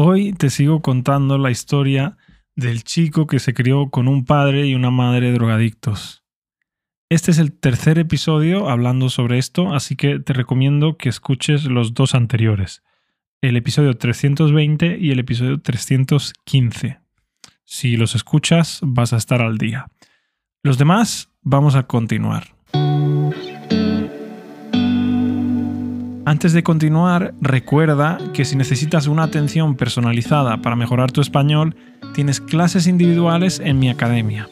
Hoy te sigo contando la historia del chico que se crió con un padre y una madre drogadictos. Este es el tercer episodio hablando sobre esto, así que te recomiendo que escuches los dos anteriores, el episodio 320 y el episodio 315. Si los escuchas vas a estar al día. Los demás vamos a continuar. Antes de continuar, recuerda que si necesitas una atención personalizada para mejorar tu español, tienes clases individuales en mi academia.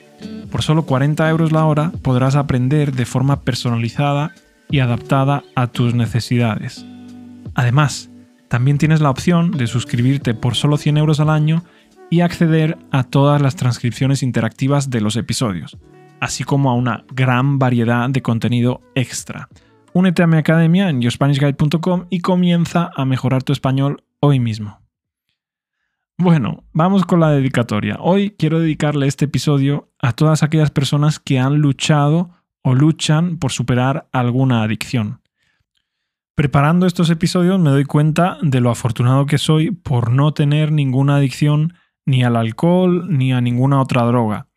Por solo 40 euros la hora podrás aprender de forma personalizada y adaptada a tus necesidades. Además, también tienes la opción de suscribirte por solo 100 euros al año y acceder a todas las transcripciones interactivas de los episodios, así como a una gran variedad de contenido extra Únete a mi academia en yourspanishguide.com y comienza a mejorar tu español hoy mismo. Bueno, vamos con la dedicatoria. Hoy quiero dedicarle este episodio a todas aquellas personas que han luchado o luchan por superar alguna adicción. Preparando estos episodios me doy cuenta de lo afortunado que soy por no tener ninguna adicción ni al alcohol ni a ninguna otra droga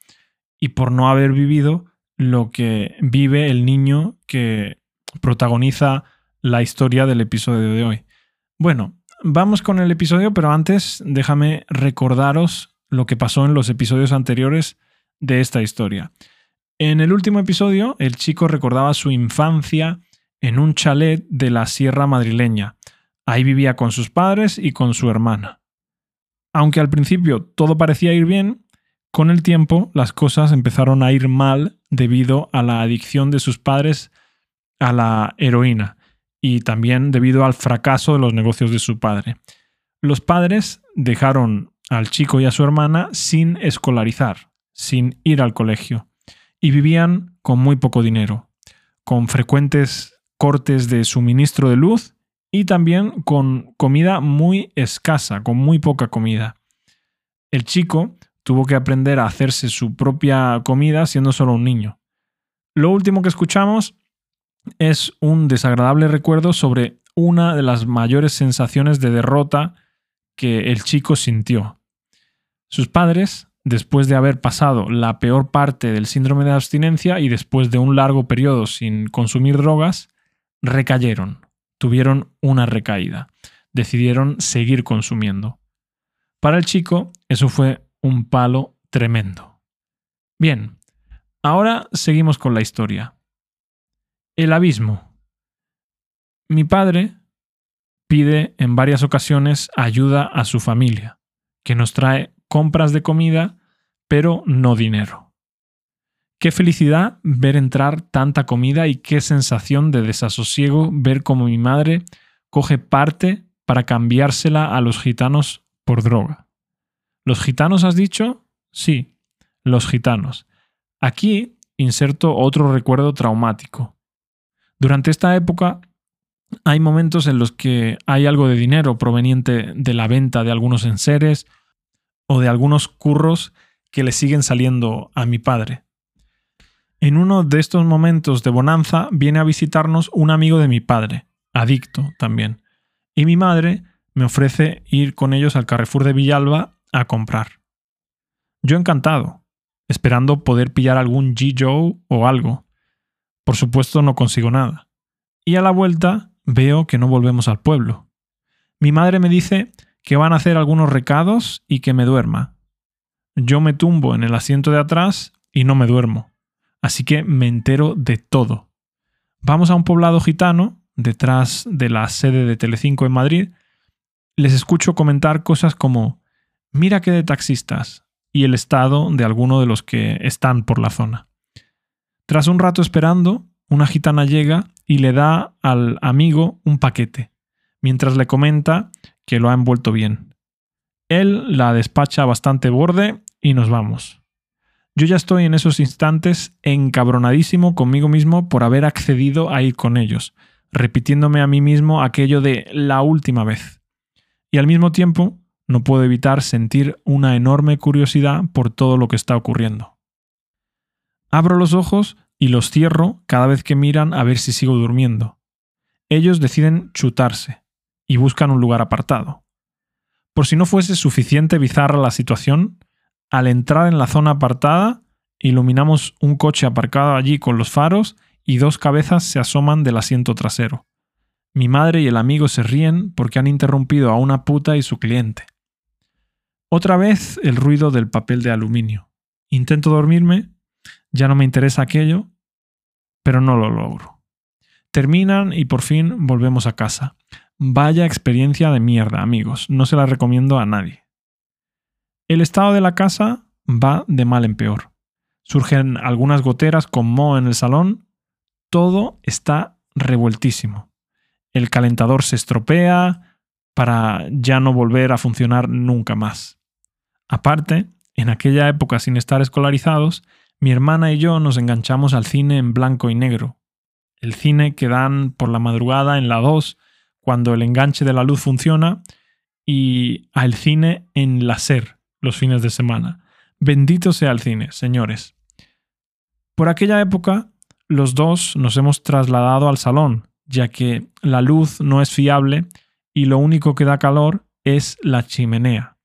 y por no haber vivido lo que vive el niño que protagoniza la historia del episodio de hoy. Bueno, vamos con el episodio, pero antes déjame recordaros lo que pasó en los episodios anteriores de esta historia. En el último episodio, el chico recordaba su infancia en un chalet de la Sierra madrileña. Ahí vivía con sus padres y con su hermana. Aunque al principio todo parecía ir bien, con el tiempo las cosas empezaron a ir mal debido a la adicción de sus padres a la heroína y también debido al fracaso de los negocios de su padre. Los padres dejaron al chico y a su hermana sin escolarizar, sin ir al colegio, y vivían con muy poco dinero, con frecuentes cortes de suministro de luz y también con comida muy escasa, con muy poca comida. El chico tuvo que aprender a hacerse su propia comida siendo solo un niño. Lo último que escuchamos es un desagradable recuerdo sobre una de las mayores sensaciones de derrota que el chico sintió. Sus padres, después de haber pasado la peor parte del síndrome de abstinencia y después de un largo periodo sin consumir drogas, recayeron, tuvieron una recaída, decidieron seguir consumiendo. Para el chico eso fue un palo tremendo. Bien, ahora seguimos con la historia. El abismo. Mi padre pide en varias ocasiones ayuda a su familia, que nos trae compras de comida, pero no dinero. Qué felicidad ver entrar tanta comida y qué sensación de desasosiego ver cómo mi madre coge parte para cambiársela a los gitanos por droga. ¿Los gitanos has dicho? Sí, los gitanos. Aquí inserto otro recuerdo traumático. Durante esta época hay momentos en los que hay algo de dinero proveniente de la venta de algunos enseres o de algunos curros que le siguen saliendo a mi padre. En uno de estos momentos de bonanza viene a visitarnos un amigo de mi padre, adicto también, y mi madre me ofrece ir con ellos al Carrefour de Villalba a comprar. Yo encantado, esperando poder pillar algún G. Joe o algo, por supuesto no consigo nada. Y a la vuelta veo que no volvemos al pueblo. Mi madre me dice que van a hacer algunos recados y que me duerma. Yo me tumbo en el asiento de atrás y no me duermo. Así que me entero de todo. Vamos a un poblado gitano, detrás de la sede de Telecinco en Madrid. Les escucho comentar cosas como mira qué de taxistas y el estado de alguno de los que están por la zona. Tras un rato esperando, una gitana llega y le da al amigo un paquete, mientras le comenta que lo ha envuelto bien. Él la despacha bastante borde y nos vamos. Yo ya estoy en esos instantes encabronadísimo conmigo mismo por haber accedido a ir con ellos, repitiéndome a mí mismo aquello de la última vez. Y al mismo tiempo no puedo evitar sentir una enorme curiosidad por todo lo que está ocurriendo. Abro los ojos y los cierro cada vez que miran a ver si sigo durmiendo. Ellos deciden chutarse y buscan un lugar apartado. Por si no fuese suficiente bizarra la situación, al entrar en la zona apartada, iluminamos un coche aparcado allí con los faros y dos cabezas se asoman del asiento trasero. Mi madre y el amigo se ríen porque han interrumpido a una puta y su cliente. Otra vez el ruido del papel de aluminio. Intento dormirme, ya no me interesa aquello, pero no lo logro. Terminan y por fin volvemos a casa. Vaya experiencia de mierda, amigos. No se la recomiendo a nadie. El estado de la casa va de mal en peor. Surgen algunas goteras con moho en el salón. Todo está revueltísimo. El calentador se estropea para ya no volver a funcionar nunca más. Aparte, en aquella época sin estar escolarizados, mi hermana y yo nos enganchamos al cine en blanco y negro. El cine que dan por la madrugada en la 2 cuando el enganche de la luz funciona y al cine en la SER los fines de semana. Bendito sea el cine, señores. Por aquella época, los dos nos hemos trasladado al salón, ya que la luz no es fiable y lo único que da calor es la chimenea.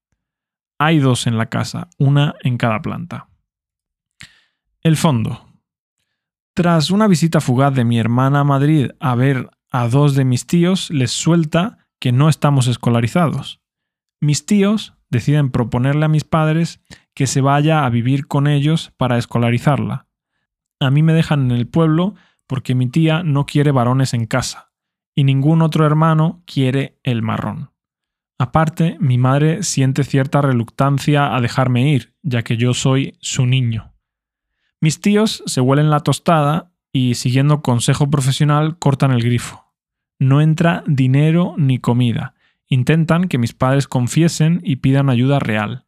Hay dos en la casa, una en cada planta. El fondo. Tras una visita fugaz de mi hermana a Madrid a ver a dos de mis tíos les suelta que no estamos escolarizados. Mis tíos deciden proponerle a mis padres que se vaya a vivir con ellos para escolarizarla. A mí me dejan en el pueblo porque mi tía no quiere varones en casa y ningún otro hermano quiere el marrón. Aparte, mi madre siente cierta reluctancia a dejarme ir, ya que yo soy su niño. Mis tíos se huelen la tostada y, siguiendo consejo profesional, cortan el grifo no entra dinero ni comida. Intentan que mis padres confiesen y pidan ayuda real.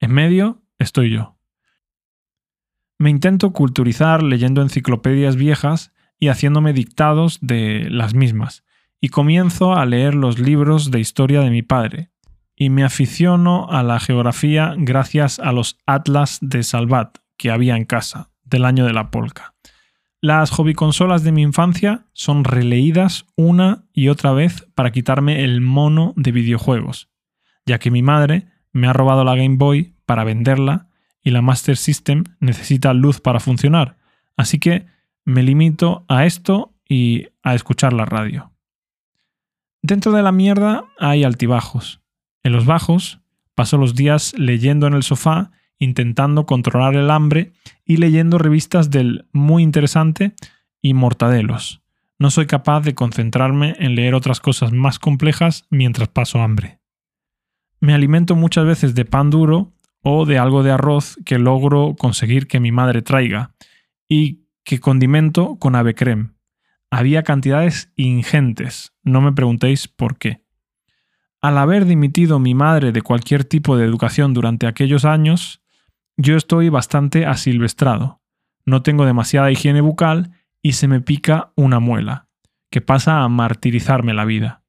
En medio estoy yo. Me intento culturizar leyendo enciclopedias viejas y haciéndome dictados de las mismas, y comienzo a leer los libros de historia de mi padre, y me aficiono a la geografía gracias a los atlas de Salvat que había en casa, del año de la polca. Las hobby consolas de mi infancia son releídas una y otra vez para quitarme el mono de videojuegos, ya que mi madre me ha robado la Game Boy para venderla y la Master System necesita luz para funcionar, así que me limito a esto y a escuchar la radio. Dentro de la mierda hay altibajos. En los bajos paso los días leyendo en el sofá intentando controlar el hambre y leyendo revistas del muy interesante y mortadelos. No soy capaz de concentrarme en leer otras cosas más complejas mientras paso hambre. Me alimento muchas veces de pan duro o de algo de arroz que logro conseguir que mi madre traiga y que condimento con ave creme. Había cantidades ingentes, no me preguntéis por qué. Al haber dimitido mi madre de cualquier tipo de educación durante aquellos años, yo estoy bastante asilvestrado. No tengo demasiada higiene bucal y se me pica una muela, que pasa a martirizarme la vida.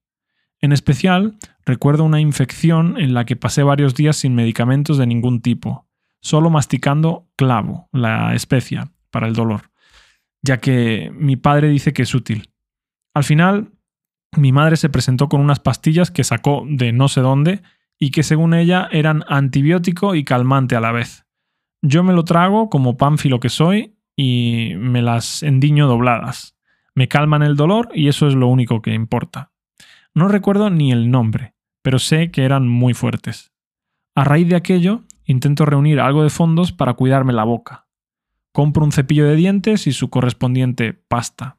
En especial, recuerdo una infección en la que pasé varios días sin medicamentos de ningún tipo, solo masticando clavo, la especia, para el dolor, ya que mi padre dice que es útil. Al final, mi madre se presentó con unas pastillas que sacó de no sé dónde y que según ella eran antibiótico y calmante a la vez. Yo me lo trago como pánfilo que soy y me las endiño dobladas. Me calman el dolor y eso es lo único que importa. No recuerdo ni el nombre, pero sé que eran muy fuertes. A raíz de aquello, intento reunir algo de fondos para cuidarme la boca. Compro un cepillo de dientes y su correspondiente pasta.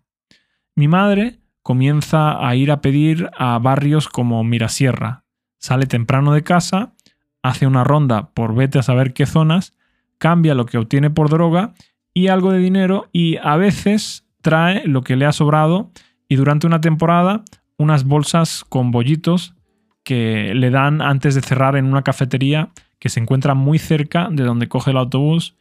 Mi madre comienza a ir a pedir a barrios como Mirasierra. Sale temprano de casa, hace una ronda por vete a saber qué zonas cambia lo que obtiene por droga y algo de dinero y a veces trae lo que le ha sobrado y durante una temporada unas bolsas con bollitos que le dan antes de cerrar en una cafetería que se encuentra muy cerca de donde coge el autobús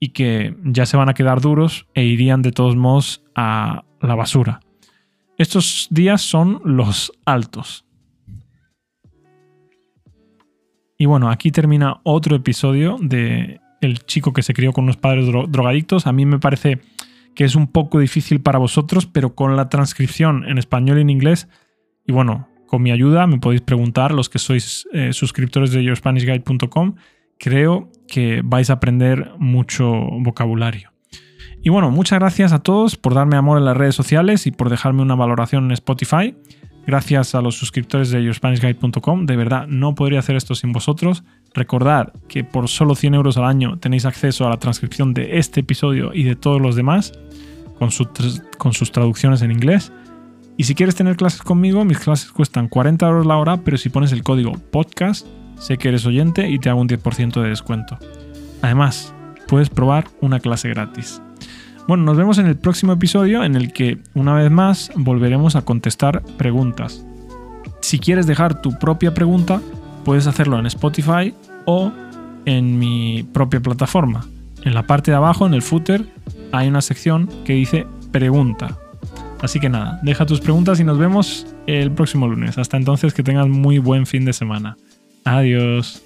y que ya se van a quedar duros e irían de todos modos a la basura. Estos días son los altos. Y bueno, aquí termina otro episodio de el chico que se crió con unos padres drogadictos. A mí me parece que es un poco difícil para vosotros, pero con la transcripción en español y en inglés, y bueno, con mi ayuda me podéis preguntar, los que sois eh, suscriptores de yourspanishguide.com, creo que vais a aprender mucho vocabulario. Y bueno, muchas gracias a todos por darme amor en las redes sociales y por dejarme una valoración en Spotify. Gracias a los suscriptores de yourspanishguide.com. De verdad, no podría hacer esto sin vosotros. Recordad que por solo 100 euros al año tenéis acceso a la transcripción de este episodio y de todos los demás, con, con sus traducciones en inglés. Y si quieres tener clases conmigo, mis clases cuestan 40 euros la hora, pero si pones el código podcast, sé que eres oyente y te hago un 10% de descuento. Además, puedes probar una clase gratis. Bueno, nos vemos en el próximo episodio en el que, una vez más, volveremos a contestar preguntas. Si quieres dejar tu propia pregunta, puedes hacerlo en Spotify o en mi propia plataforma. En la parte de abajo, en el footer, hay una sección que dice pregunta. Así que nada, deja tus preguntas y nos vemos el próximo lunes. Hasta entonces, que tengas muy buen fin de semana. Adiós.